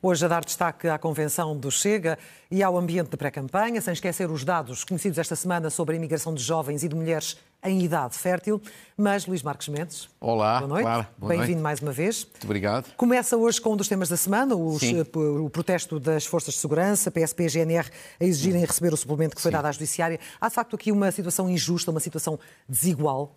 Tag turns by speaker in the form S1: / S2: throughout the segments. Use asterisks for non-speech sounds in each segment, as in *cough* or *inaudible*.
S1: Hoje a dar destaque à convenção do Chega e ao ambiente de pré-campanha, sem esquecer os dados conhecidos esta semana sobre a imigração de jovens e de mulheres em idade fértil. Mas, Luís Marques Mendes.
S2: Olá,
S1: boa noite. Bem-vindo mais uma vez.
S2: Muito obrigado.
S1: Começa hoje com um dos temas da semana, os, eh, o protesto das forças de segurança, PSP e GNR a exigirem receber o suplemento que foi Sim. dado à Judiciária. Há, de facto, aqui uma situação injusta, uma situação desigual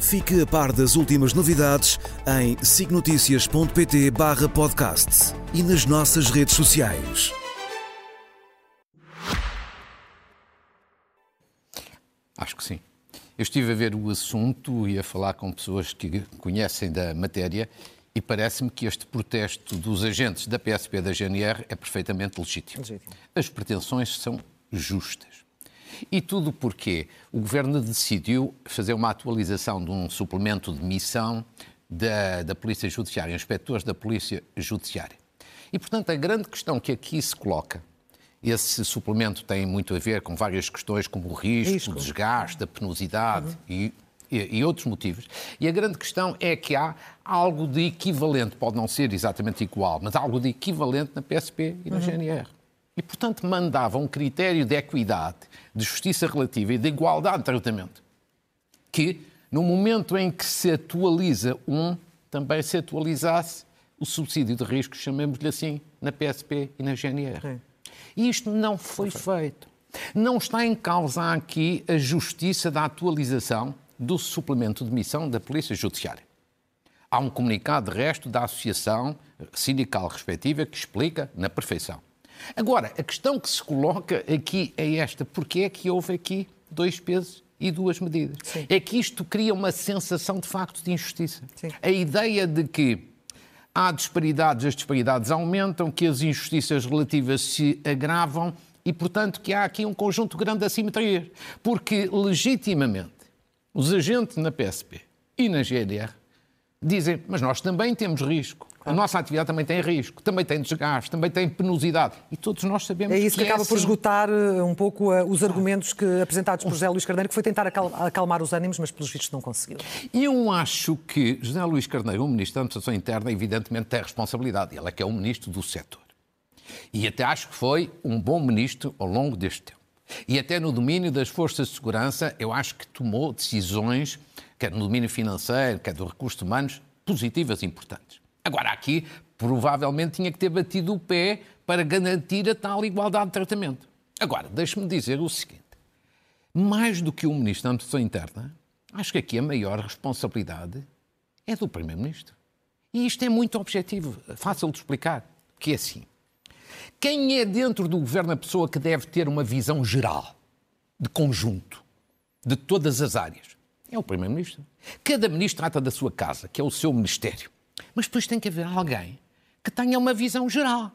S3: Fique a par das últimas novidades em signoticias.pt barra podcast e nas nossas redes sociais.
S2: Acho que sim. Eu estive a ver o assunto e a falar com pessoas que conhecem da matéria e parece-me que este protesto dos agentes da PSP e da GNR é perfeitamente legítimo. legítimo. As pretensões são justas. E tudo porque o Governo decidiu fazer uma atualização de um suplemento de missão da, da Polícia Judiciária, inspectores da Polícia Judiciária. E, portanto, a grande questão que aqui se coloca, esse suplemento tem muito a ver com várias questões, como o risco, risco. o desgaste, a penosidade uhum. e, e, e, outros motivos. E a grande questão é que há algo de equivalente, pode não ser exatamente igual, mas algo de equivalente na PSP e na uhum. GNR. E, portanto, mandava um critério de equidade, de justiça relativa e de igualdade de tratamento, que, no momento em que se atualiza um, também se atualizasse o subsídio de risco, chamemos-lhe assim, na PSP e na GNR. E isto não foi feito. Não está em causa aqui a justiça da atualização do suplemento de missão da Polícia Judiciária. Há um comunicado, de resto, da associação sindical respectiva que explica na perfeição. Agora, a questão que se coloca aqui é esta: porque é que houve aqui dois pesos e duas medidas? Sim. É que isto cria uma sensação de facto de injustiça. Sim. A ideia de que há disparidades, as disparidades aumentam, que as injustiças relativas se agravam e, portanto, que há aqui um conjunto grande de assimetrias. Porque, legitimamente, os agentes na PSP e na GDR dizem, mas nós também temos risco. A nossa atividade também tem risco, também tem desgaste, também tem penosidade. E todos nós sabemos
S1: que É isso que,
S2: que
S1: é acaba
S2: é
S1: por assim. esgotar eh, um pouco uh, os argumentos que, apresentados por José Luís Carneiro, que foi tentar acalmar os ânimos, mas pelos vistos não conseguiu.
S2: Eu acho que José Luís Carneiro, o Ministro da Administração Interna, evidentemente tem responsabilidade. Ele é que é o Ministro do setor. E até acho que foi um bom Ministro ao longo deste tempo. E até no domínio das forças de segurança, eu acho que tomou decisões, quer no domínio financeiro, quer dos recursos humanos, positivas e importantes. Agora, aqui, provavelmente tinha que ter batido o pé para garantir a tal igualdade de tratamento. Agora, deixe-me dizer o seguinte: mais do que o Ministro da Administração Interna, acho que aqui a maior responsabilidade é do Primeiro-Ministro. E isto é muito objetivo, fácil de explicar, que é assim. Quem é dentro do governo a pessoa que deve ter uma visão geral, de conjunto, de todas as áreas? É o Primeiro-Ministro. Cada ministro trata da sua casa, que é o seu ministério. Mas depois tem que haver alguém que tenha uma visão geral.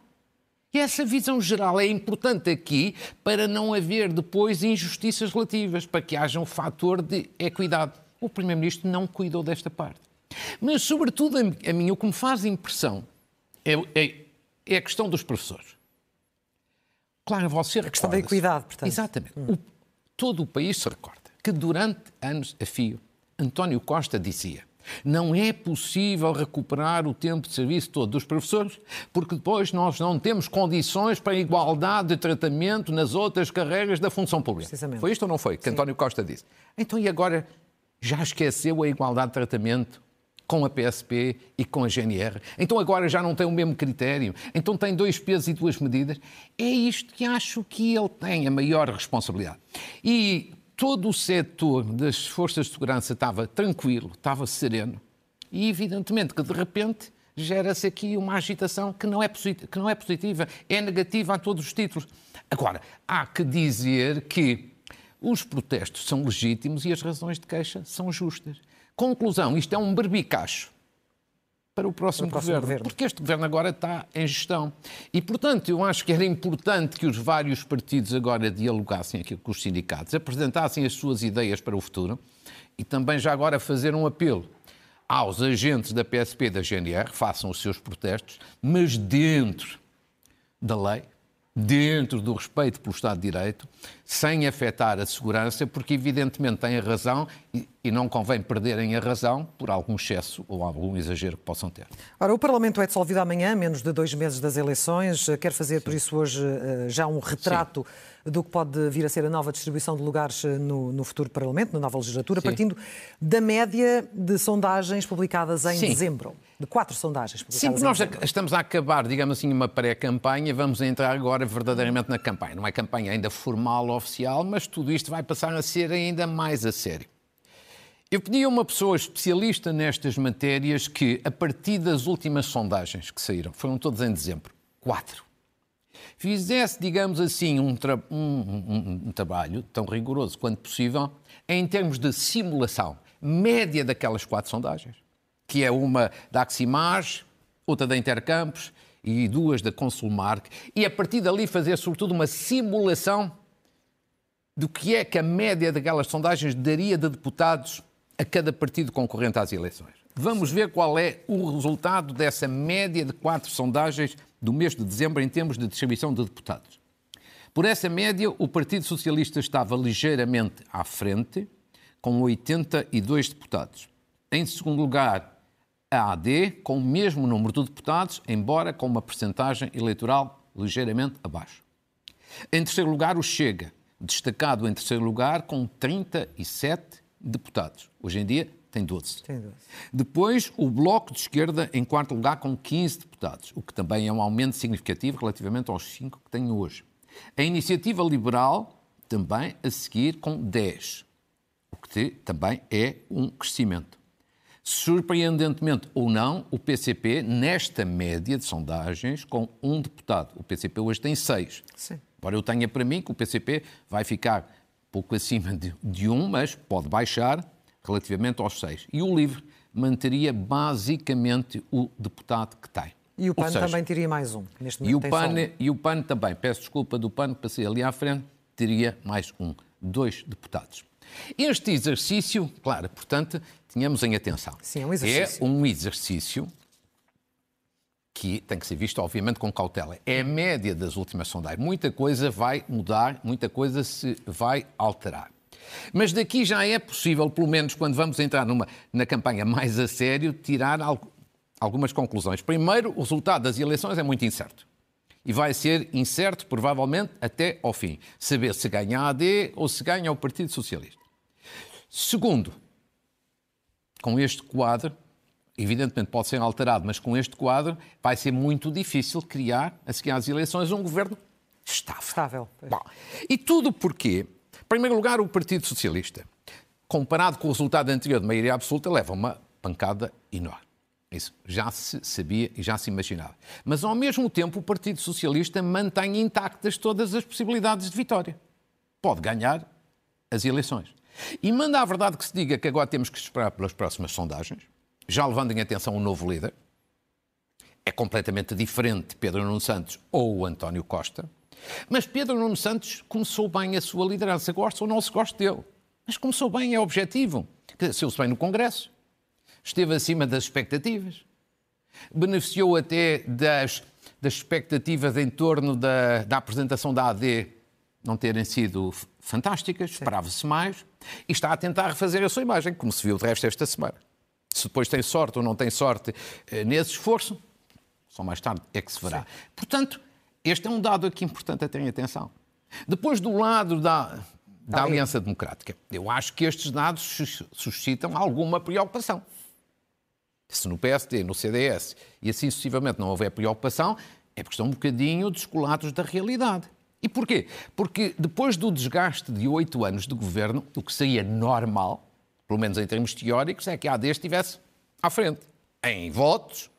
S2: E essa visão geral é importante aqui para não haver depois injustiças relativas, para que haja um fator de equidade. O Primeiro-Ministro não cuidou desta parte. Mas, sobretudo, a mim, o que me faz impressão é, é, é a questão dos professores. Claro, você
S1: A questão da equidade, portanto.
S2: Exatamente. Hum. O, todo o país se recorda que durante anos a fio, António Costa dizia não é possível recuperar o tempo de serviço todo dos professores, porque depois nós não temos condições para a igualdade de tratamento nas outras carreiras da função pública. Foi isto ou não foi? Que Sim. António Costa disse. Então, e agora já esqueceu a igualdade de tratamento com a PSP e com a GNR? Então agora já não tem o mesmo critério? Então tem dois pesos e duas medidas? É isto que acho que ele tem a maior responsabilidade. E todo o setor das forças de segurança estava tranquilo, estava sereno. E, evidentemente, que de repente gera-se aqui uma agitação que não, é que não é positiva, é negativa a todos os títulos. Agora, há que dizer que os protestos são legítimos e as razões de queixa são justas. Conclusão, isto é um berbicacho. Para o próximo, para o próximo governo, governo, porque este governo agora está em gestão. E, portanto, eu acho que era importante que os vários partidos agora dialogassem aqui com os sindicatos, apresentassem as suas ideias para o futuro e também já agora fazer um apelo aos agentes da PSP e da GNR, façam os seus protestos, mas dentro da lei, dentro do respeito pelo Estado de Direito, sem afetar a segurança, porque evidentemente têm a razão e, e, não convém perderem a razão por algum excesso ou algum exagero que possam ter.
S1: Ora, o Parlamento é dissolvido amanhã, menos de dois meses das eleições. Quer fazer, Sim. por isso, hoje eh, já um retrato Sim do que pode vir a ser a nova distribuição de lugares eh, no, no futuro Parlamento, na nova legislatura, Sim. partindo da média de sondagens publicadas em dezembro. De quatro sondagens publicadas
S2: Sim, porque nós
S1: dezembro.
S2: estamos a acabar, digamos assim, uma pré-campanha, vamos entrar agora verdadeiramente na campanha. Não é campanha ainda formal, oficial, mas tudo isto vai passar a ser ainda mais a sério. Eu pedi a uma pessoa especialista nestas matérias que, a partir das últimas sondagens que saíram, foram todas em dezembro, quatro, fizesse, digamos assim, um, tra um, um, um trabalho tão rigoroso quanto possível em termos de simulação média daquelas quatro sondagens, que é uma da Aximage, outra da Intercampos e duas da Consulmark, e a partir dali fazer sobretudo uma simulação do que é que a média daquelas sondagens daria de deputados a cada partido concorrente às eleições. Vamos ver qual é o resultado dessa média de quatro sondagens do mês de dezembro em termos de distribuição de deputados. Por essa média, o Partido Socialista estava ligeiramente à frente, com 82 deputados. Em segundo lugar, a AD, com o mesmo número de deputados, embora com uma percentagem eleitoral ligeiramente abaixo. Em terceiro lugar, o Chega, destacado em terceiro lugar, com 37 deputados. Hoje em dia, tem 12. Tem 12. Depois, o Bloco de Esquerda em quarto lugar com 15 deputados, o que também é um aumento significativo relativamente aos 5 que tem hoje. A Iniciativa Liberal também a seguir com 10, o que também é um crescimento. Surpreendentemente ou não, o PCP, nesta média de sondagens, com um deputado. O PCP hoje tem seis. Sim. Embora eu tenha para mim que o PCP vai ficar pouco acima de, de um, mas pode baixar relativamente aos seis. E o LIVRE manteria basicamente o deputado que tem.
S1: E o PAN seja, também teria mais um, neste
S2: momento. E o, PAN, um. e o PAN também, peço desculpa do PAN, passei ali à frente, teria mais um, dois deputados. Este exercício, claro, portanto, tínhamos em atenção.
S1: Sim, é um exercício.
S2: É um exercício que tem que ser visto, obviamente, com cautela. É a média das últimas sondagens. Muita coisa vai mudar, muita coisa se vai alterar. Mas daqui já é possível, pelo menos quando vamos entrar numa, na campanha mais a sério, tirar algumas conclusões. Primeiro, o resultado das eleições é muito incerto. E vai ser incerto, provavelmente, até ao fim. Saber se ganha a AD ou se ganha o Partido Socialista. Segundo, com este quadro, evidentemente pode ser alterado, mas com este quadro vai ser muito difícil criar, a seguir às eleições, um governo estável. estável. Bom, e tudo porque em primeiro lugar, o Partido Socialista, comparado com o resultado anterior de maioria absoluta, leva uma pancada enorme. Isso já se sabia e já se imaginava. Mas, ao mesmo tempo, o Partido Socialista mantém intactas todas as possibilidades de vitória. Pode ganhar as eleições. E manda a verdade que se diga que agora temos que esperar pelas próximas sondagens, já levando em atenção um novo líder. É completamente diferente de Pedro Nuno Santos ou António Costa. Mas Pedro Nuno Santos começou bem a sua liderança, gosta ou não se gosta dele. Mas começou bem, é objetivo. Saiu-se bem no Congresso, esteve acima das expectativas, beneficiou até das, das expectativas em torno da, da apresentação da AD não terem sido fantásticas, esperava-se mais, e está a tentar refazer a sua imagem, como se viu de resto esta semana. Se depois tem sorte ou não tem sorte eh, nesse esforço, só mais tarde é que se verá. Sim. Portanto, este é um dado aqui importante a terem atenção. Depois, do lado da, da tá Aliança Democrática, eu acho que estes dados suscitam alguma preocupação. Se no PSD, no CDS e assim sucessivamente não houver preocupação, é porque estão um bocadinho descolados da realidade. E porquê? Porque depois do desgaste de oito anos de governo, o que seria normal, pelo menos em termos teóricos, é que a AD estivesse à frente, em votos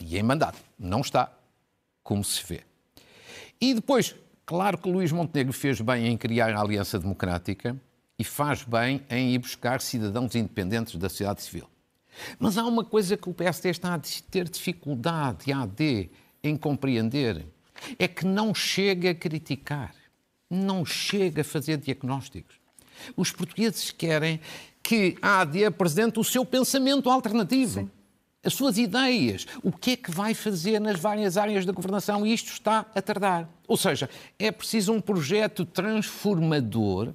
S2: e em mandato. Não está, como se vê. E depois, claro que Luís Montenegro fez bem em criar a Aliança Democrática e faz bem em ir buscar cidadãos independentes da sociedade civil. Mas há uma coisa que o PSD está a ter dificuldade, AD, em compreender. É que não chega a criticar, não chega a fazer diagnósticos. Os portugueses querem que a AD apresente o seu pensamento alternativo. Sim. As suas ideias, o que é que vai fazer nas várias áreas da governação, e isto está a tardar. Ou seja, é preciso um projeto transformador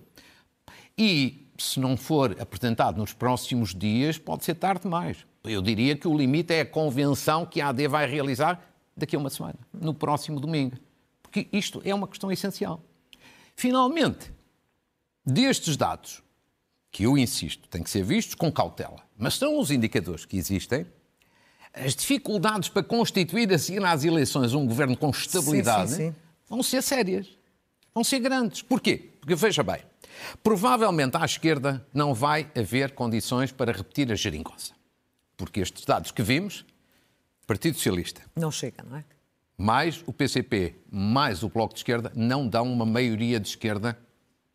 S2: e se não for apresentado nos próximos dias, pode ser tarde demais. Eu diria que o limite é a convenção que a AD vai realizar daqui a uma semana, no próximo domingo. Porque isto é uma questão essencial. Finalmente, destes dados, que eu insisto, têm que ser vistos com cautela, mas são os indicadores que existem, as dificuldades para constituir, a seguir às eleições, um governo com estabilidade sim, sim, sim. vão ser sérias, vão ser grandes. Porquê? Porque, veja bem, Provavelmente à esquerda não vai haver condições para repetir a geringonça. Porque estes dados que vimos, Partido Socialista.
S1: Não chega, não é?
S2: Mais o PCP, mais o Bloco de Esquerda, não dão uma maioria de esquerda,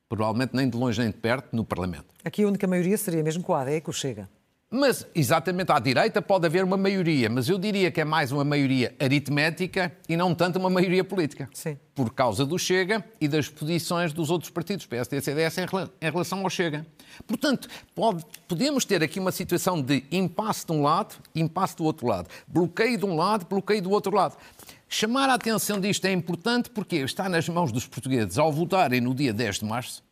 S2: provavelmente nem de longe nem de perto, no Parlamento.
S1: Aqui a única maioria seria mesmo com a AD, que o Chega.
S2: Mas, exatamente, à direita pode haver uma maioria, mas eu diria que é mais uma maioria aritmética e não tanto uma maioria política.
S1: Sim.
S2: Por causa do Chega e das posições dos outros partidos, PSD e CDS, em relação ao Chega. Portanto, pode, podemos ter aqui uma situação de impasse de um lado, impasse do outro lado. Bloqueio de um lado, bloqueio do outro lado. Chamar a atenção disto é importante porque está nas mãos dos portugueses, ao votarem no dia 10 de março,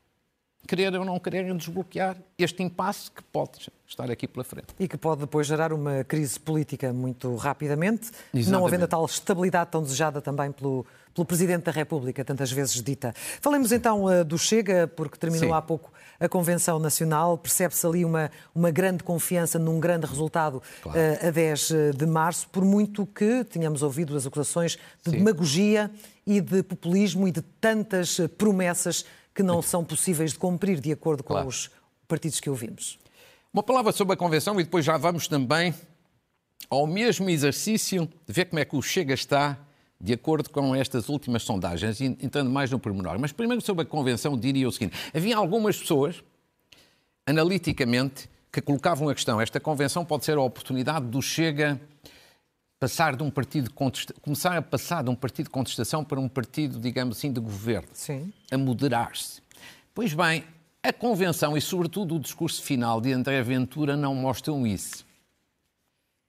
S2: querer ou não quererem desbloquear este impasse que pode estar aqui pela frente.
S1: E que pode depois gerar uma crise política muito rapidamente, Exatamente. não havendo a tal estabilidade tão desejada também pelo, pelo Presidente da República, tantas vezes dita. Falemos então uh, do Chega, porque terminou Sim. há pouco a Convenção Nacional, percebe-se ali uma, uma grande confiança num grande resultado claro. uh, a 10 eh, de março, por muito que tínhamos ouvido as acusações de Sim. demagogia e de populismo e de tantas promessas que não são possíveis de cumprir de acordo com claro. os partidos que ouvimos.
S2: Uma palavra sobre a Convenção e depois já vamos também ao mesmo exercício de ver como é que o Chega está de acordo com estas últimas sondagens, entrando mais no pormenor. Mas primeiro sobre a Convenção diria o seguinte, havia algumas pessoas, analiticamente, que colocavam a questão, esta Convenção pode ser a oportunidade do Chega passar de um partido começar a passar de um partido de contestação para um partido, digamos assim, de governo,
S1: Sim.
S2: a moderar-se. Pois bem, a convenção e sobretudo o discurso final de André Ventura não mostram isso.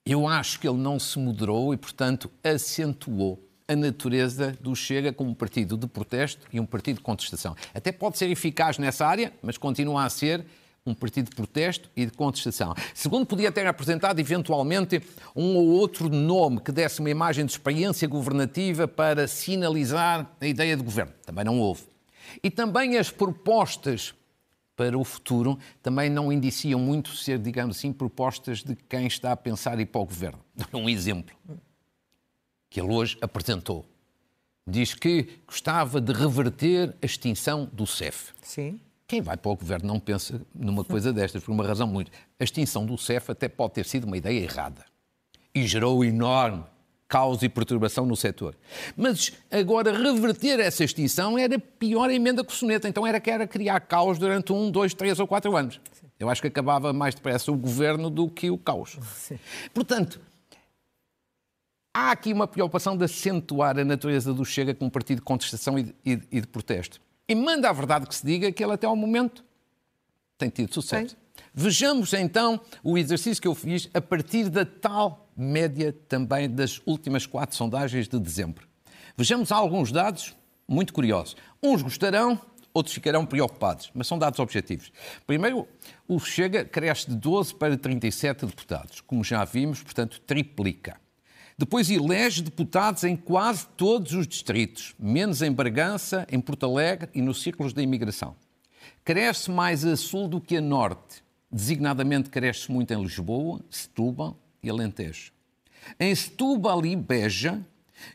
S2: Eu acho que ele não se moderou e, portanto, acentuou a natureza do Chega como um partido de protesto e um partido de contestação. Até pode ser eficaz nessa área, mas continua a ser um partido de protesto e de contestação. Segundo, podia ter apresentado eventualmente um ou outro nome que desse uma imagem de experiência governativa para sinalizar a ideia de governo. Também não houve. E também as propostas para o futuro também não indiciam muito ser, digamos assim, propostas de quem está a pensar ir para o governo. Um exemplo que ele hoje apresentou. Diz que gostava de reverter a extinção do CEF.
S1: Sim.
S2: Quem vai para o governo não pensa numa coisa *laughs* destas, por uma razão muito. A extinção do CEF até pode ter sido uma ideia errada e gerou enorme caos e perturbação no setor. Mas agora reverter essa extinção era pior a emenda com o soneta, então era que era criar caos durante um, dois, três ou quatro anos. Eu acho que acabava mais depressa o governo do que o caos. Sim. Portanto, há aqui uma preocupação de acentuar a natureza do Chega como partido de contestação e de, e de, e de protesto. E manda a verdade que se diga que ele até ao momento tem tido sucesso. Sim. Vejamos então o exercício que eu fiz a partir da tal média também das últimas quatro sondagens de dezembro. Vejamos alguns dados muito curiosos. Uns gostarão, outros ficarão preocupados, mas são dados objetivos. Primeiro, o Chega cresce de 12 para 37 deputados, como já vimos, portanto, triplica. Depois elege deputados em quase todos os distritos, menos em Bragança, em Porto Alegre e nos círculos da imigração. Cresce mais a sul do que a norte. Designadamente cresce muito em Lisboa, Setúbal e Alentejo. Em Setúbal e Beja,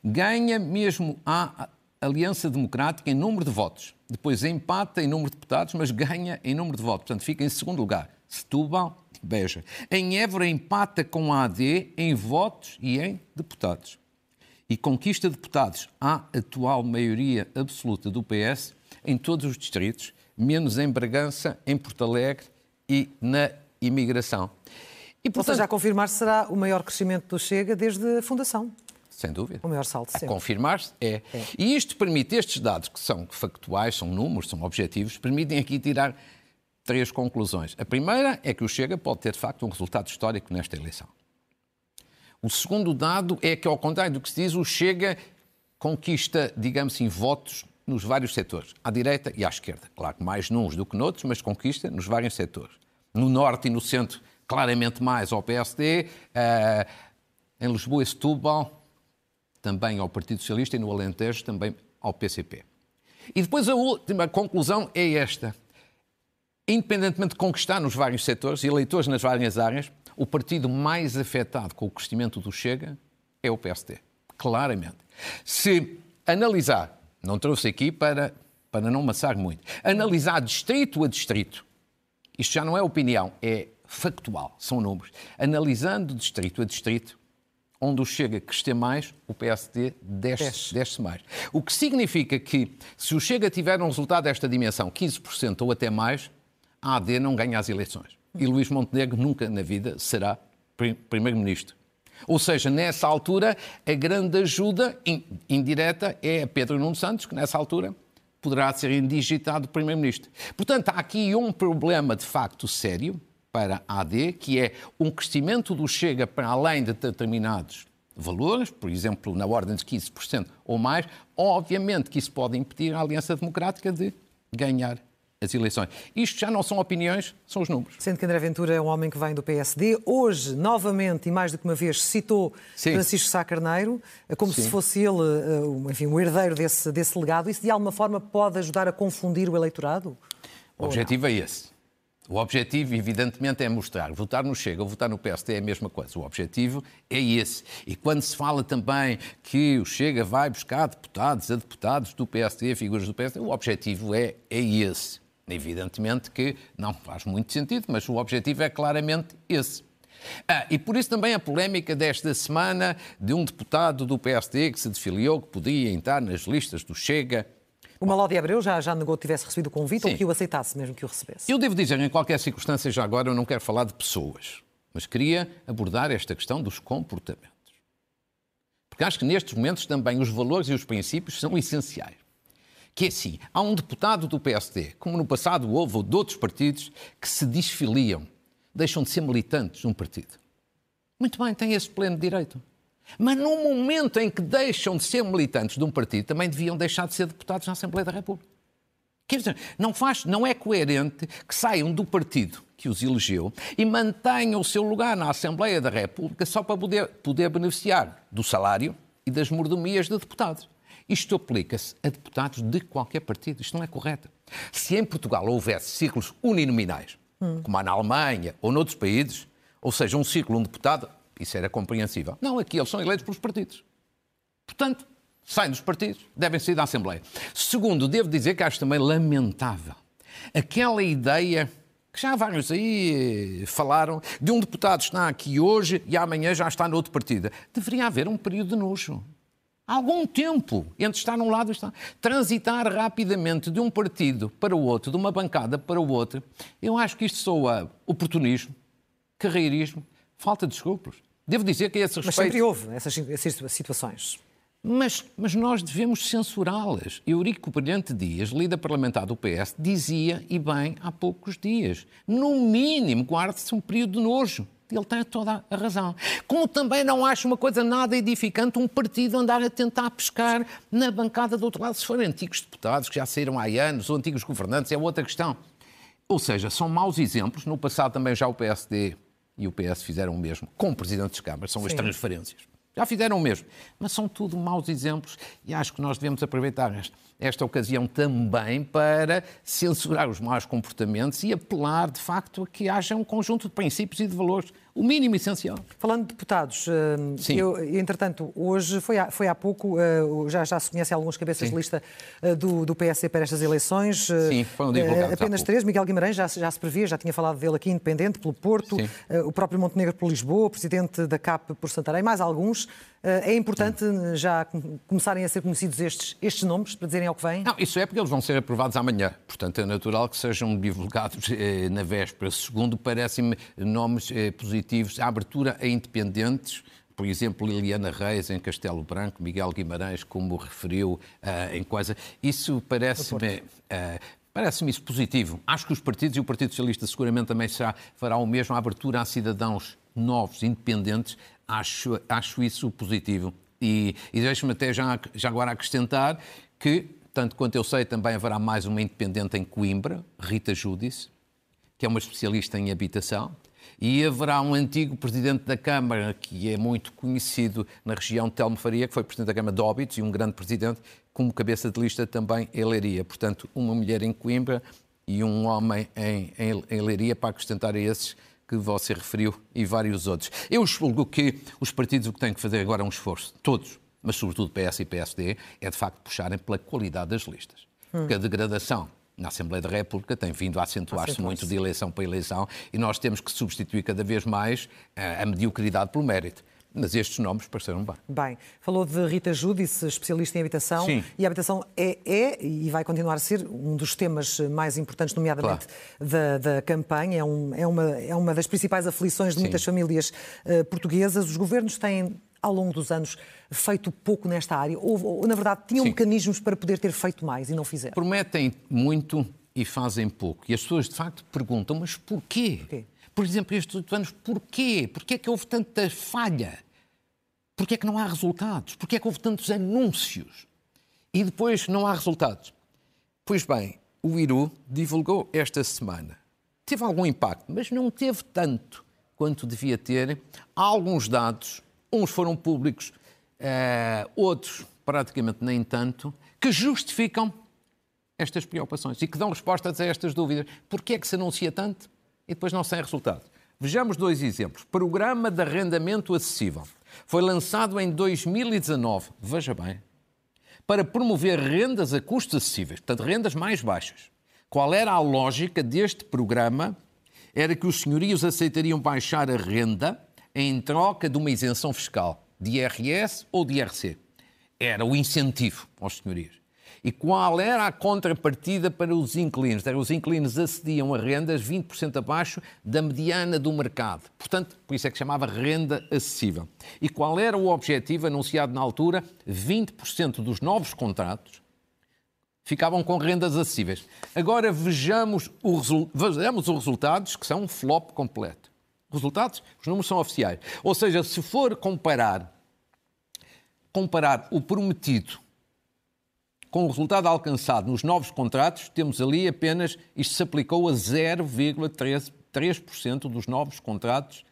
S2: ganha mesmo a Aliança Democrática em número de votos. Depois empata em número de deputados, mas ganha em número de votos. Portanto, fica em segundo lugar. Setúbal Beja. Em Évora empata com a AD em votos e em deputados. E conquista deputados à atual maioria absoluta do PS em todos os distritos, menos em Bragança, em Porto Alegre e na imigração.
S1: E, portanto, Ou seja, a confirmar será o maior crescimento do Chega desde a fundação.
S2: Sem dúvida.
S1: O maior salto
S2: sempre. A confirmar-se é. é. E isto permite, estes dados que são factuais, são números, são objetivos, permitem aqui tirar três conclusões. A primeira é que o Chega pode ter, de facto, um resultado histórico nesta eleição. O segundo dado é que, ao contrário do que se diz, o Chega conquista, digamos assim, votos nos vários setores, à direita e à esquerda. Claro que mais nuns do que noutros, mas conquista nos vários setores. No norte e no centro, claramente mais ao PSD. Uh, eh, em Lisboa e Setúbal, também ao Partido Socialista e no Alentejo também ao PCP. E depois a última conclusão é esta. Independentemente de conquistar nos vários setores, eleitores nas várias áreas, o partido mais afetado com o crescimento do Chega é o PSD. Claramente. Se analisar não trouxe aqui para, para não maçar muito. Analisar distrito a distrito, isto já não é opinião, é factual, são números. Analisando distrito a distrito, onde o Chega crescer mais, o PSD desce, desce mais. O que significa que, se o Chega tiver um resultado desta dimensão, 15% ou até mais, a AD não ganha as eleições. E Luís Montenegro nunca na vida será primeiro-ministro. Ou seja, nessa altura, a grande ajuda indireta é a Pedro Nuno Santos, que nessa altura poderá ser indigitado Primeiro-Ministro. Portanto, há aqui um problema de facto sério para a AD, que é um crescimento do Chega para além de determinados valores, por exemplo, na ordem de 15% ou mais, obviamente que isso pode impedir a Aliança Democrática de ganhar as eleições. Isto já não são opiniões, são os números.
S1: Sendo que André Ventura é um homem que vem do PSD, hoje, novamente e mais do que uma vez, citou Sim. Francisco Sá Carneiro, como Sim. se fosse ele eh, enfim, o herdeiro desse, desse legado. Isso, de alguma forma, pode ajudar a confundir o eleitorado?
S2: O objetivo é esse. O objetivo, evidentemente, é mostrar. Votar no Chega ou votar no PSD é a mesma coisa. O objetivo é esse. E quando se fala também que o Chega vai buscar deputados a deputados do PSD, figuras do PSD, o objetivo é, é esse. Evidentemente que não faz muito sentido, mas o objetivo é claramente esse. Ah, e por isso também a polémica desta semana de um deputado do PSD que se desfiliou, que podia entrar nas listas do Chega.
S1: O Maló de Abreu já, já negou que tivesse recebido o convite Sim. ou que o aceitasse mesmo que o recebesse?
S2: Eu devo dizer, em qualquer circunstância, já agora eu não quero falar de pessoas, mas queria abordar esta questão dos comportamentos. Porque acho que nestes momentos também os valores e os princípios são essenciais que é assim, há um deputado do PSD, como no passado houve ou de outros partidos, que se desfiliam, deixam de ser militantes de um partido. Muito bem, têm esse pleno direito. Mas no momento em que deixam de ser militantes de um partido, também deviam deixar de ser deputados na Assembleia da República. Quer dizer, não, faz, não é coerente que saiam do partido que os elegeu e mantenham o seu lugar na Assembleia da República só para poder, poder beneficiar do salário e das mordomias de deputados. Isto aplica-se a deputados de qualquer partido. Isto não é correto. Se em Portugal houvesse ciclos uninominais, hum. como há na Alemanha ou noutros países, ou seja, um ciclo, um deputado, isso era compreensível. Não, aqui eles são eleitos pelos partidos. Portanto, saem dos partidos, devem sair da Assembleia. Segundo, devo dizer que acho também lamentável aquela ideia que já vários aí falaram, de um deputado está aqui hoje e amanhã já está noutro partido. Deveria haver um período de nojo algum tempo entre estar num lado e estar. Transitar rapidamente de um partido para o outro, de uma bancada para o outro, eu acho que isto soa oportunismo, carreirismo, falta de escrúpulos. Devo dizer que a esse respeito...
S1: Mas sempre houve essas, essas situações.
S2: Mas, mas nós devemos censurá-las. Eurico Brilhante Dias, líder parlamentar do PS, dizia, e bem, há poucos dias, no mínimo guarde-se um período de nojo. Ele tem toda a razão. Como também não acho uma coisa nada edificante um partido andar a tentar pescar na bancada do outro lado, se forem antigos deputados que já saíram há anos, ou antigos governantes, é outra questão. Ou seja, são maus exemplos. No passado também já o PSD e o PS fizeram o mesmo, com presidentes de câmara, são Sim. as transferências. Já fizeram o mesmo. Mas são tudo maus exemplos e acho que nós devemos aproveitar esta, esta ocasião também para censurar os maus comportamentos e apelar, de facto, a que haja um conjunto de princípios e de valores o mínimo essencial.
S1: Falando de deputados, eh, Sim. Eu, entretanto, hoje, foi há, foi há pouco, eh, já, já se conhece alguns cabeças Sim. de lista eh, do, do PSD para estas eleições.
S2: Sim, foram divulgados.
S1: Apenas três. Miguel Guimarães já, já se previa, já tinha falado dele aqui, independente, pelo Porto, Sim. o próprio Montenegro por Lisboa, o presidente da CAP por Santarém, mais alguns. É importante já começarem a ser conhecidos estes, estes nomes, para dizerem ao que vem?
S2: Não, isso é porque eles vão ser aprovados amanhã. Portanto, é natural que sejam divulgados eh, na véspera. Segundo, parecem-me nomes eh, positivos. A abertura a independentes, por exemplo, Liliana Reis em Castelo Branco, Miguel Guimarães, como referiu uh, em coisa. Isso parece-me. Uh, Parece-me isso positivo. Acho que os partidos e o Partido Socialista seguramente também fará o mesmo, a abertura a cidadãos novos, independentes. Acho, acho isso positivo. E, e deixe-me até já, já agora acrescentar que, tanto quanto eu sei, também haverá mais uma independente em Coimbra, Rita Judice, que é uma especialista em habitação. E haverá um antigo presidente da Câmara, que é muito conhecido na região Telmo Faria, que foi presidente da Câmara de Óbidos e um grande presidente, como cabeça de lista também em Leiria. Portanto, uma mulher em Coimbra e um homem em, em, em Leiria para acrescentar a esses que você referiu e vários outros. Eu julgo que os partidos o que têm que fazer agora é um esforço, todos, mas sobretudo PS e PSD, é de facto puxarem pela qualidade das listas. Hum. Porque a degradação na Assembleia da República tem vindo a acentuar-se muito de eleição para eleição e nós temos que substituir cada vez mais a mediocridade pelo mérito. Mas estes nomes pareceram bem.
S1: Bem, falou de Rita Júdice, especialista em habitação.
S2: Sim.
S1: E a habitação é, é, e vai continuar a ser um dos temas mais importantes, nomeadamente claro. da, da, campanha. É, um, é, uma, é uma das principais aflições de Sim. muitas famílias uh, portuguesas. Os governos têm ao longo dos anos, feito pouco nesta área? Ou, ou na verdade, tinham Sim. mecanismos para poder ter feito mais e não fizeram?
S2: Prometem muito e fazem pouco. E as pessoas, de facto, perguntam, mas porquê? porquê? Por exemplo, estes oito anos, porquê? Porquê é que houve tanta falha? Porquê é que não há resultados? Porquê é que houve tantos anúncios? E depois não há resultados? Pois bem, o Iru divulgou esta semana. Teve algum impacto, mas não teve tanto quanto devia ter. Há alguns dados Uns foram públicos, uh, outros praticamente nem tanto, que justificam estas preocupações e que dão respostas a estas dúvidas. Porquê é que se anuncia tanto e depois não sai resultado? Vejamos dois exemplos. Programa de Arrendamento Acessível. Foi lançado em 2019, veja bem, para promover rendas a custos acessíveis, portanto, rendas mais baixas. Qual era a lógica deste programa? Era que os senhorios aceitariam baixar a renda em troca de uma isenção fiscal de IRS ou de IRC. Era o incentivo aos senhorios. E qual era a contrapartida para os inquilinos? Os inquilinos acediam a rendas 20% abaixo da mediana do mercado. Portanto, por isso é que chamava renda acessível. E qual era o objetivo anunciado na altura? 20% dos novos contratos ficavam com rendas acessíveis. Agora vejamos, o, vejamos os resultados, que são um flop completo resultados, os números são oficiais. Ou seja, se for comparar, comparar o prometido com o resultado alcançado nos novos contratos, temos ali apenas, isto se aplicou a 0,3% dos novos contratos,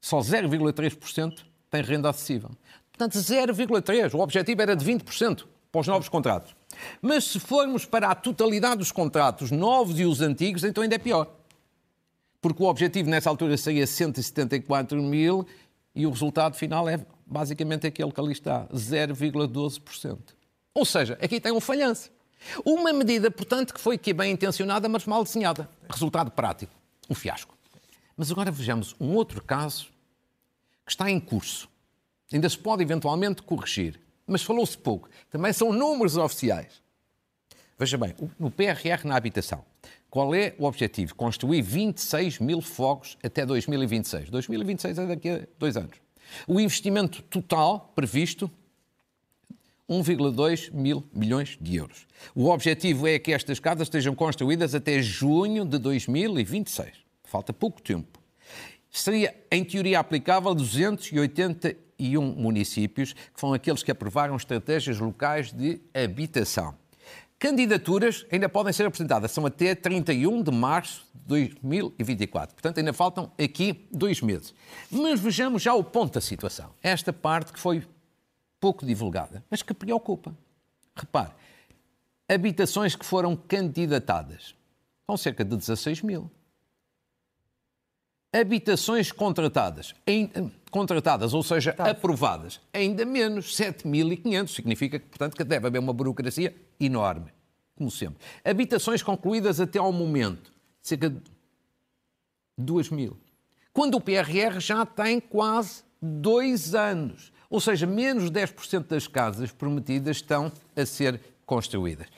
S2: só 0,3% tem renda acessível. Portanto, 0,3%. O objetivo era de 20% para os novos contratos. Mas se formos para a totalidade dos contratos novos e os antigos, então ainda é pior porque o objetivo nessa altura seria 174 mil e o resultado final é basicamente aquele que ali está, 0,12%. Ou seja, aqui tem um falhanço. Uma medida, portanto, que foi que bem intencionada, mas mal desenhada. Resultado prático, um fiasco. Mas agora vejamos um outro caso que está em curso. Ainda se pode eventualmente corrigir, mas falou-se pouco. Também são números oficiais. Veja bem, no PRR na habitação, qual é o objetivo? Construir 26 mil fogos até 2026. 2026 é daqui a dois anos. O investimento total previsto 1,2 mil milhões de euros. O objetivo é que estas casas estejam construídas até junho de 2026. Falta pouco tempo. Seria, em teoria, aplicável a 281 municípios, que foram aqueles que aprovaram estratégias locais de habitação. Candidaturas ainda podem ser apresentadas, são até 31 de março de 2024. Portanto, ainda faltam aqui dois meses. Mas vejamos já o ponto da situação. Esta parte que foi pouco divulgada, mas que preocupa. Repare, habitações que foram candidatadas são cerca de 16 mil. Habitações contratadas, em, contratadas, ou seja, tá. aprovadas, ainda menos, 7.500. Significa, portanto, que deve haver uma burocracia enorme, como sempre. Habitações concluídas até ao momento, cerca de 2 mil. Quando o PRR já tem quase dois anos. Ou seja, menos 10% das casas prometidas estão a ser construídas.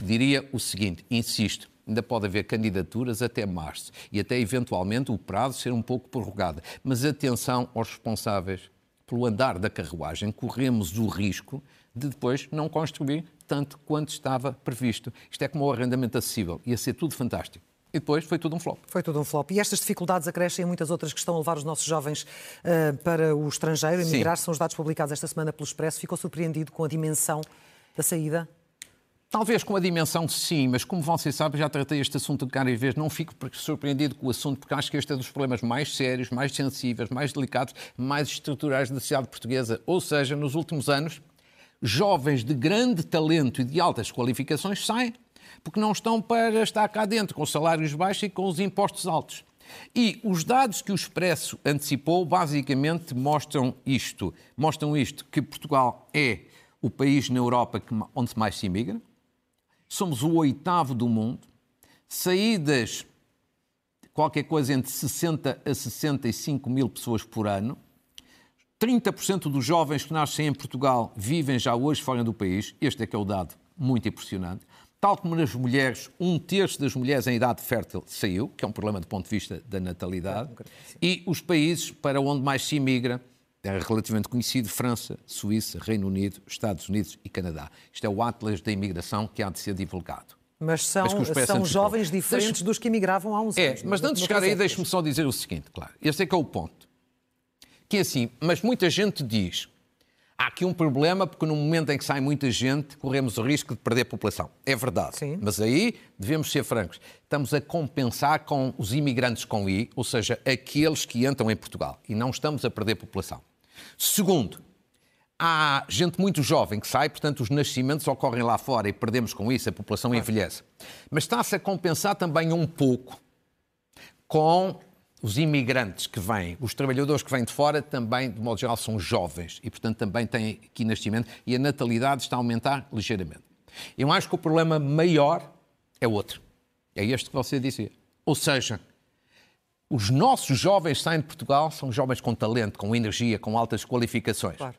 S2: Diria o seguinte, insisto, ainda pode haver candidaturas até março e até eventualmente o prazo ser um pouco prorrogado. Mas atenção aos responsáveis pelo andar da carruagem, corremos o risco de depois não construir tanto quanto estava previsto. Isto é como o arrendamento acessível, ia ser tudo fantástico. E depois foi tudo um flop.
S1: Foi tudo um flop. E estas dificuldades acrescem muitas outras que estão a levar os nossos jovens uh, para o estrangeiro, emigrar. São os dados publicados esta semana pelo Expresso. Ficou surpreendido com a dimensão da saída?
S2: Talvez com a dimensão, sim, mas como você sabe, já tratei este assunto de cada vez, não fico surpreendido com o assunto, porque acho que este é dos problemas mais sérios, mais sensíveis, mais delicados, mais estruturais da sociedade portuguesa. Ou seja, nos últimos anos, jovens de grande talento e de altas qualificações saem porque não estão para estar cá dentro com salários baixos e com os impostos altos. E os dados que o Expresso antecipou basicamente mostram isto. Mostram isto, que Portugal é o país na Europa onde mais se imigra, somos o oitavo do mundo, saídas qualquer coisa entre 60 a 65 mil pessoas por ano, 30% dos jovens que nascem em Portugal vivem já hoje fora do país, este é que é o dado muito impressionante. Tal como nas mulheres, um terço das mulheres em idade fértil saiu, que é um problema do ponto de vista da natalidade, e os países para onde mais se imigra, é relativamente conhecido, França, Suíça, Reino Unido, Estados Unidos e Canadá. Isto é o Atlas da imigração que há de ser divulgado.
S1: Mas são, mas são jovens diferentes Deixe... dos que emigravam há uns
S2: é,
S1: anos.
S2: É, mas antes de chegar aí, deixe-me só dizer o seguinte, claro. Este é que é o ponto. Que é assim, mas muita gente diz Há aqui um problema porque no momento em que sai muita gente, corremos o risco de perder população. É verdade. Sim. Mas aí devemos ser francos. Estamos a compensar com os imigrantes com I, ou seja, aqueles que entram em Portugal. E não estamos a perder população. Segundo, há gente muito jovem que sai, portanto, os nascimentos ocorrem lá fora e perdemos com isso, a população envelhece. Mas está-se a compensar também um pouco com os imigrantes que vêm, os trabalhadores que vêm de fora, também, de modo geral, são jovens e, portanto, também têm aqui nascimento e a natalidade está a aumentar ligeiramente. Eu acho que o problema maior é outro. É este que você dizia. Ou seja, os nossos jovens saem de Portugal são jovens com talento, com energia, com altas qualificações. Claro.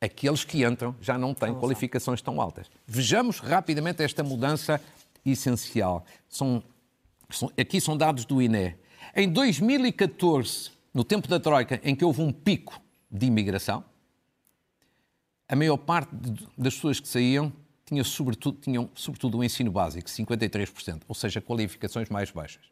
S2: Aqueles que entram já não têm não qualificações tão altas. Vejamos rapidamente esta mudança essencial. São, são, aqui são dados do INE. Em 2014, no tempo da Troika, em que houve um pico de imigração, a maior parte das pessoas que saíam tinha sobretudo, tinham sobretudo o ensino básico, 53%, ou seja, qualificações mais baixas.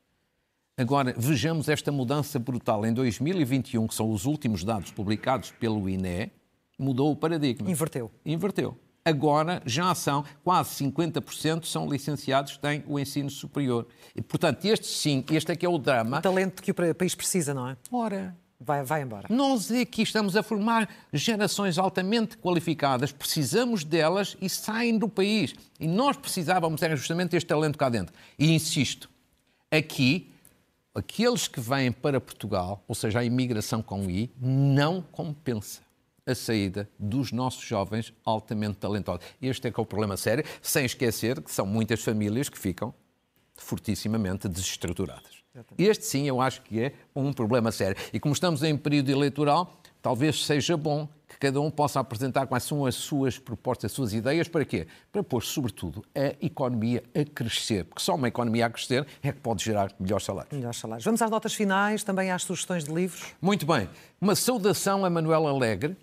S2: Agora, vejamos esta mudança brutal. Em 2021, que são os últimos dados publicados pelo INE, mudou o paradigma.
S1: Inverteu.
S2: Inverteu agora já são quase 50% são licenciados que têm o ensino superior. E, portanto, este sim, este é que é o drama.
S1: O talento que o país precisa, não é?
S2: Ora.
S1: Vai, vai embora.
S2: Nós aqui estamos a formar gerações altamente qualificadas, precisamos delas e saem do país. E nós precisávamos era justamente este talento cá dentro. E insisto, aqui, aqueles que vêm para Portugal, ou seja, a imigração com I, não compensa a saída dos nossos jovens altamente talentosos. Este é que é o problema sério, sem esquecer que são muitas famílias que ficam fortissimamente desestruturadas. Este sim eu acho que é um problema sério. E como estamos em período eleitoral, talvez seja bom que cada um possa apresentar quais são as suas propostas, as suas ideias, para quê? Para pôr, sobretudo, a economia a crescer, porque só uma economia a crescer é que pode gerar melhores salários.
S1: Melhores salários. Vamos às notas finais, também às sugestões de livros.
S2: Muito bem. Uma saudação a Manuel Alegre,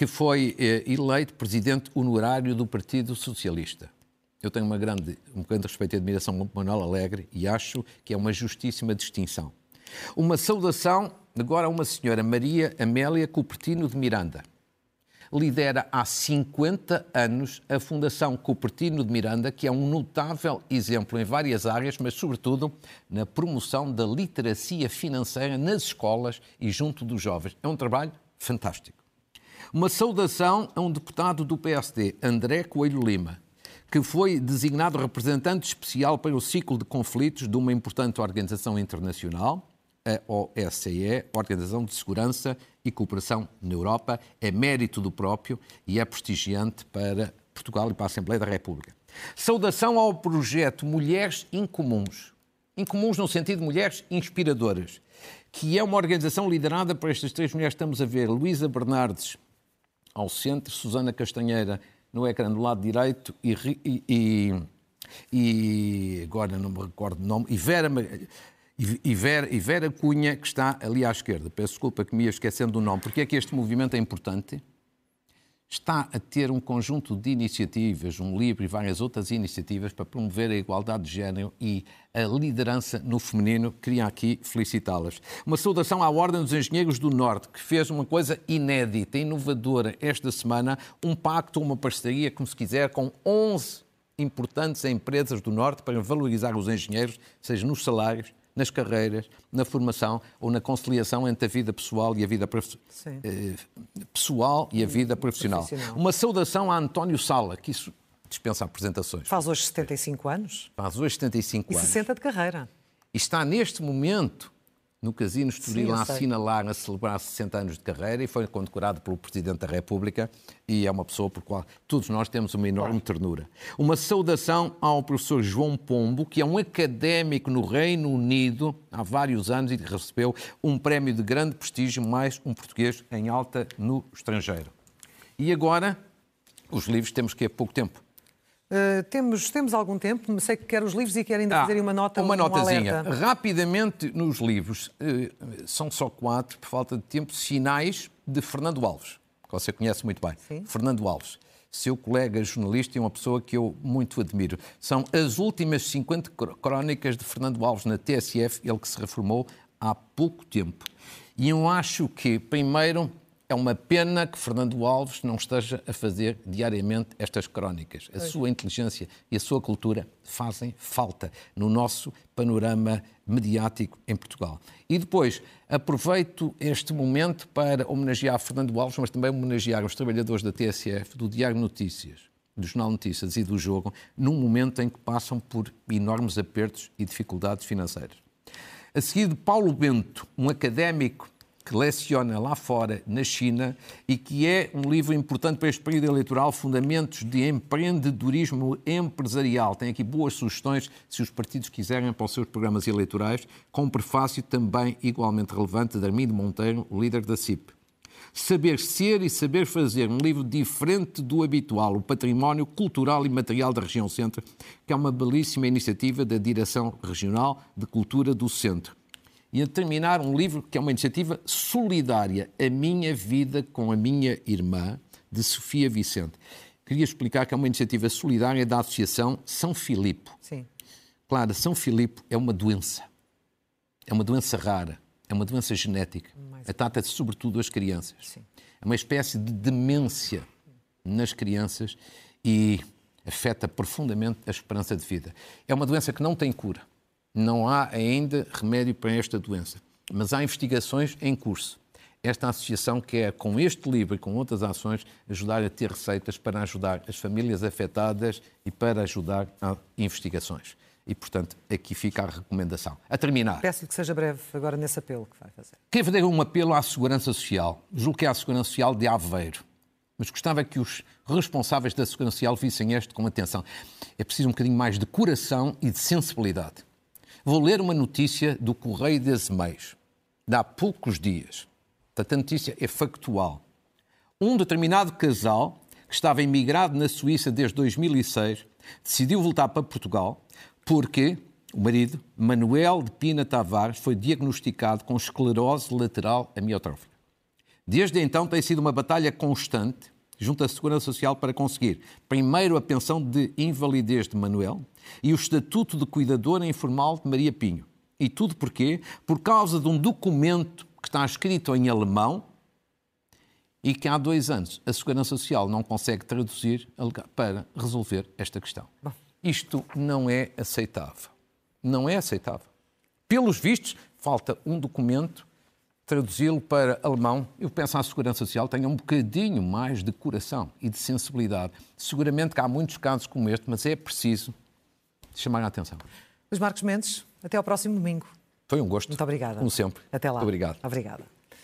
S2: que foi eh, eleito presidente honorário do Partido Socialista. Eu tenho uma grande, um grande respeito e admiração por Manuel Alegre e acho que é uma justíssima distinção. Uma saudação agora a uma senhora, Maria Amélia Cupertino de Miranda. Lidera há 50 anos a Fundação Cupertino de Miranda, que é um notável exemplo em várias áreas, mas sobretudo na promoção da literacia financeira nas escolas e junto dos jovens. É um trabalho fantástico. Uma saudação a um deputado do PSD, André Coelho Lima, que foi designado representante especial para o ciclo de conflitos de uma importante organização internacional, a OSCE, Organização de Segurança e Cooperação na Europa, é mérito do próprio e é prestigiante para Portugal e para a Assembleia da República. Saudação ao projeto Mulheres Incomuns. Incomuns no sentido de mulheres inspiradoras, que é uma organização liderada por estas três mulheres que estamos a ver, Luísa Bernardes ao centro, Susana Castanheira no ecrã do lado direito e, e, e agora não me recordo o nome, e Vera, e, Vera, e Vera Cunha, que está ali à esquerda. Peço desculpa que me ia esquecendo do nome. Porque é que este movimento é importante? Está a ter um conjunto de iniciativas, um livro e várias outras iniciativas para promover a igualdade de género e a liderança no feminino. Queria aqui felicitá-las. Uma saudação à Ordem dos Engenheiros do Norte, que fez uma coisa inédita, inovadora esta semana, um pacto, uma parceria, como se quiser, com 11 importantes empresas do Norte para valorizar os engenheiros, seja nos salários, nas carreiras, na formação ou na conciliação entre a vida pessoal e a vida eh, pessoal e a vida profissional. profissional. Uma saudação a António Sala, que isso dispensa apresentações.
S1: Faz hoje 75 anos.
S2: Faz hoje 75
S1: e
S2: anos.
S1: E 60 de carreira.
S2: E está neste momento no Casino Estoril a assinalar, a celebrar 60 anos de carreira e foi condecorado pelo Presidente da República e é uma pessoa por qual todos nós temos uma enorme ternura. Uma saudação ao professor João Pombo, que é um académico no Reino Unido há vários anos e recebeu um prémio de grande prestígio, mais um português em alta no estrangeiro. E agora, os livros temos que há pouco tempo.
S1: Uh, temos, temos algum tempo, sei que quer os livros e quer ainda ah, fazer uma nota.
S2: Uma
S1: um
S2: notazinha.
S1: Alerta.
S2: Rapidamente nos livros, uh, são só quatro, por falta de tempo, sinais de Fernando Alves, que você conhece muito bem. Sim. Fernando Alves, seu colega jornalista e uma pessoa que eu muito admiro. São as últimas 50 crónicas de Fernando Alves na TSF, ele que se reformou há pouco tempo. E eu acho que, primeiro, é uma pena que Fernando Alves não esteja a fazer diariamente estas crónicas. A sua inteligência e a sua cultura fazem falta no nosso panorama mediático em Portugal. E depois, aproveito este momento para homenagear Fernando Alves, mas também homenagear os trabalhadores da TSF, do Diário Notícias, do Jornal Notícias e do Jogo, num momento em que passam por enormes apertos e dificuldades financeiras. A seguir, Paulo Bento, um académico que leciona lá fora, na China, e que é um livro importante para este período eleitoral, Fundamentos de Empreendedorismo Empresarial. Tem aqui boas sugestões, se os partidos quiserem, para os seus programas eleitorais, com um prefácio também igualmente relevante de Armindo Monteiro, líder da CIP. Saber Ser e Saber Fazer, um livro diferente do habitual, o património cultural e material da região centro, que é uma belíssima iniciativa da Direção Regional de Cultura do Centro e a terminar um livro que é uma iniciativa solidária, A Minha Vida com a Minha Irmã, de Sofia Vicente. Queria explicar que é uma iniciativa solidária da Associação São Filipe.
S1: Sim.
S2: Claro, São Filipe é uma doença. É uma doença rara. É uma doença genética. Atata sobretudo as crianças. Sim. É uma espécie de demência nas crianças e afeta profundamente a esperança de vida. É uma doença que não tem cura. Não há ainda remédio para esta doença, mas há investigações em curso. Esta associação quer, com este livro e com outras ações, ajudar a ter receitas para ajudar as famílias afetadas e para ajudar a investigações. E, portanto, aqui fica a recomendação. A terminar.
S1: Peço-lhe que seja breve agora nesse apelo que vai fazer.
S2: Quero fazer um apelo à Segurança Social. Julgo que é à Segurança Social de Aveiro. Mas gostava que os responsáveis da Segurança Social vissem este com atenção. É preciso um bocadinho mais de coração e de sensibilidade. Vou ler uma notícia do Correio das Meios, de há poucos dias. Portanto, a notícia é factual. Um determinado casal, que estava imigrado na Suíça desde 2006, decidiu voltar para Portugal porque o marido, Manuel de Pina Tavares, foi diagnosticado com esclerose lateral amiotrófica. Desde então tem sido uma batalha constante junto à Segurança Social para conseguir, primeiro, a pensão de invalidez de Manuel e o estatuto de cuidadora informal de Maria Pinho. E tudo porquê? Por causa de um documento que está escrito em alemão e que há dois anos a Segurança Social não consegue traduzir para resolver esta questão. Isto não é aceitável. Não é aceitável. Pelos vistos, falta um documento traduzi-lo para alemão, eu penso à Segurança Social tenha um bocadinho mais de coração e de sensibilidade. Seguramente que há muitos casos como este, mas é preciso chamar a atenção.
S1: Luís Marcos Mendes, até ao próximo domingo.
S2: Foi um gosto.
S1: Muito obrigada.
S2: Como sempre.
S1: Até lá.
S2: Muito obrigado.
S1: Obrigada.